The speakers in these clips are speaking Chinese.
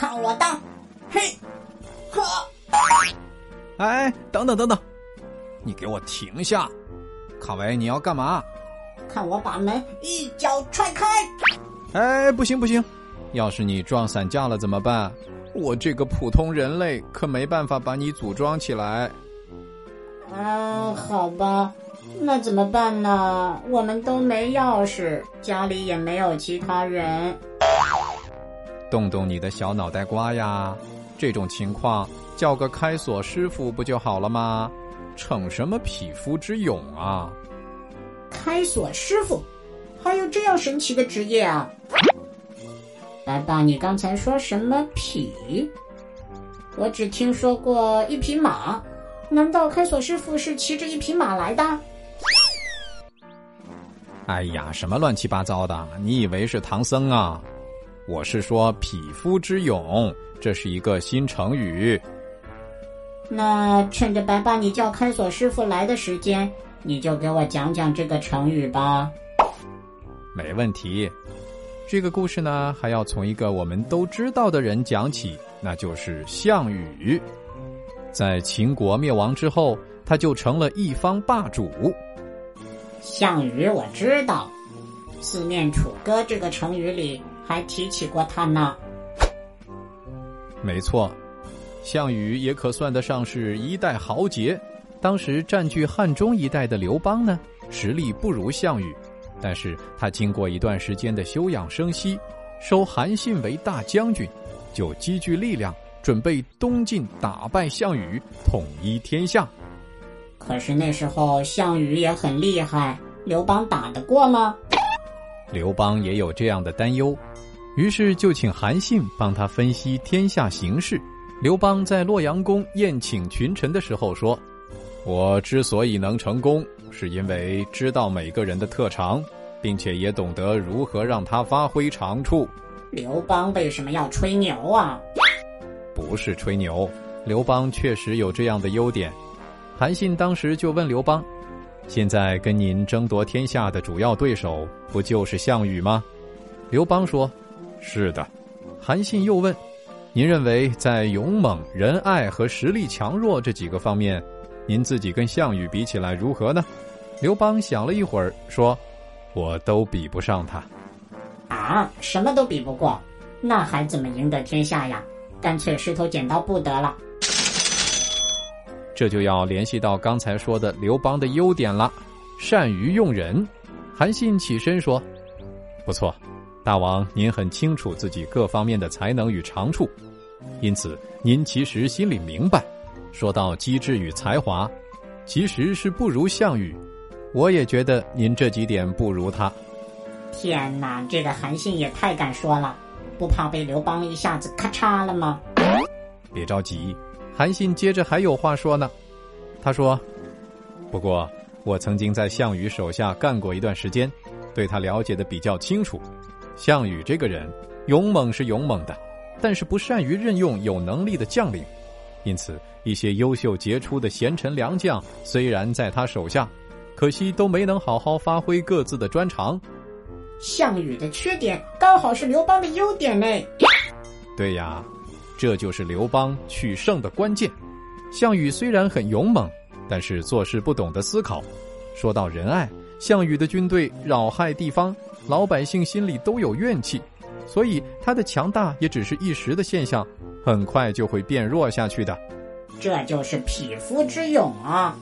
看我的，嘿，呵！哎，等等等等，你给我停下！卡维，你要干嘛？看我把门一脚踹开！哎，不行不行，要是你撞散架了怎么办？我这个普通人类可没办法把你组装起来。啊，好吧，那怎么办呢？我们都没钥匙，家里也没有其他人。动动你的小脑袋瓜呀！这种情况叫个开锁师傅不就好了吗？逞什么匹夫之勇啊！开锁师傅，还有这样神奇的职业啊！白爸，你刚才说什么匹？我只听说过一匹马，难道开锁师傅是骑着一匹马来的？哎呀，什么乱七八糟的！你以为是唐僧啊？我是说匹夫之勇，这是一个新成语。那趁着白爸你叫开锁师傅来的时间，你就给我讲讲这个成语吧。没问题。这个故事呢，还要从一个我们都知道的人讲起，那就是项羽。在秦国灭亡之后，他就成了一方霸主。项羽我知道，《四面楚歌》这个成语里还提起过他呢。没错，项羽也可算得上是一代豪杰。当时占据汉中一带的刘邦呢，实力不如项羽。但是他经过一段时间的休养生息，收韩信为大将军，就积聚力量，准备东进打败项羽，统一天下。可是那时候项羽也很厉害，刘邦打得过吗？刘邦也有这样的担忧，于是就请韩信帮他分析天下形势。刘邦在洛阳宫宴请群臣的时候说：“我之所以能成功。”是因为知道每个人的特长，并且也懂得如何让他发挥长处。刘邦为什么要吹牛啊？不是吹牛，刘邦确实有这样的优点。韩信当时就问刘邦：“现在跟您争夺天下的主要对手不就是项羽吗？”刘邦说：“是的。”韩信又问：“您认为在勇猛、仁爱和实力强弱这几个方面？”您自己跟项羽比起来如何呢？刘邦想了一会儿，说：“我都比不上他。”啊，什么都比不过，那还怎么赢得天下呀？干脆石头剪刀布得了。这就要联系到刚才说的刘邦的优点了，善于用人。韩信起身说：“不错，大王您很清楚自己各方面的才能与长处，因此您其实心里明白。”说到机智与才华，其实是不如项羽。我也觉得您这几点不如他。天哪，这个韩信也太敢说了，不怕被刘邦一下子咔嚓了吗？别着急，韩信接着还有话说呢。他说：“不过我曾经在项羽手下干过一段时间，对他了解的比较清楚。项羽这个人勇猛是勇猛的，但是不善于任用有能力的将领。”因此，一些优秀杰出的贤臣良将虽然在他手下，可惜都没能好好发挥各自的专长。项羽的缺点刚好是刘邦的优点嘞。对呀，这就是刘邦取胜的关键。项羽虽然很勇猛，但是做事不懂得思考。说到仁爱，项羽的军队扰害地方，老百姓心里都有怨气，所以他的强大也只是一时的现象。很快就会变弱下去的，这就是匹夫之勇啊！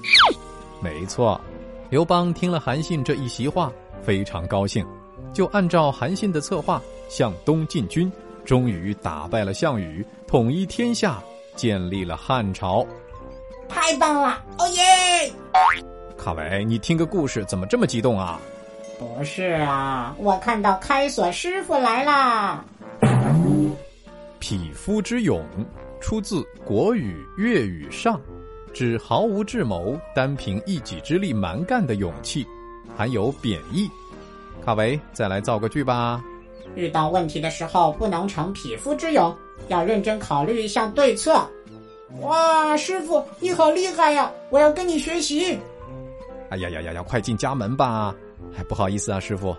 没错，刘邦听了韩信这一席话，非常高兴，就按照韩信的策划向东进军，终于打败了项羽，统一天下，建立了汉朝。太棒了！哦耶！卡维，你听个故事怎么这么激动啊？不是啊，我看到开锁师傅来啦。匹夫之勇，出自《国语·粤语上》，指毫无智谋、单凭一己之力蛮干的勇气，含有贬义。卡维，再来造个句吧。遇到问题的时候，不能逞匹夫之勇，要认真考虑一下对策。哇，师傅你好厉害呀！我要跟你学习。哎呀呀呀呀，快进家门吧！哎，不好意思啊，师傅。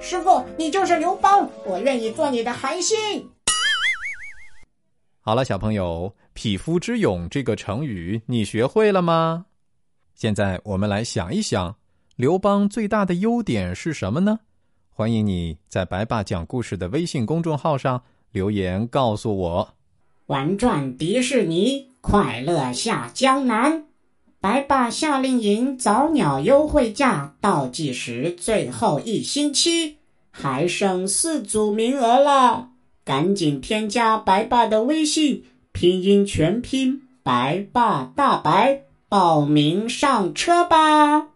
师傅，你就是刘邦，我愿意做你的韩信。好了，小朋友，“匹夫之勇”这个成语你学会了吗？现在我们来想一想，刘邦最大的优点是什么呢？欢迎你在白爸讲故事的微信公众号上留言告诉我。玩转迪士尼，快乐下江南。白爸夏令营早鸟优惠价倒计时最后一星期，还剩四组名额了。赶紧添加白爸的微信，拼音全拼白爸大白，报名上车吧。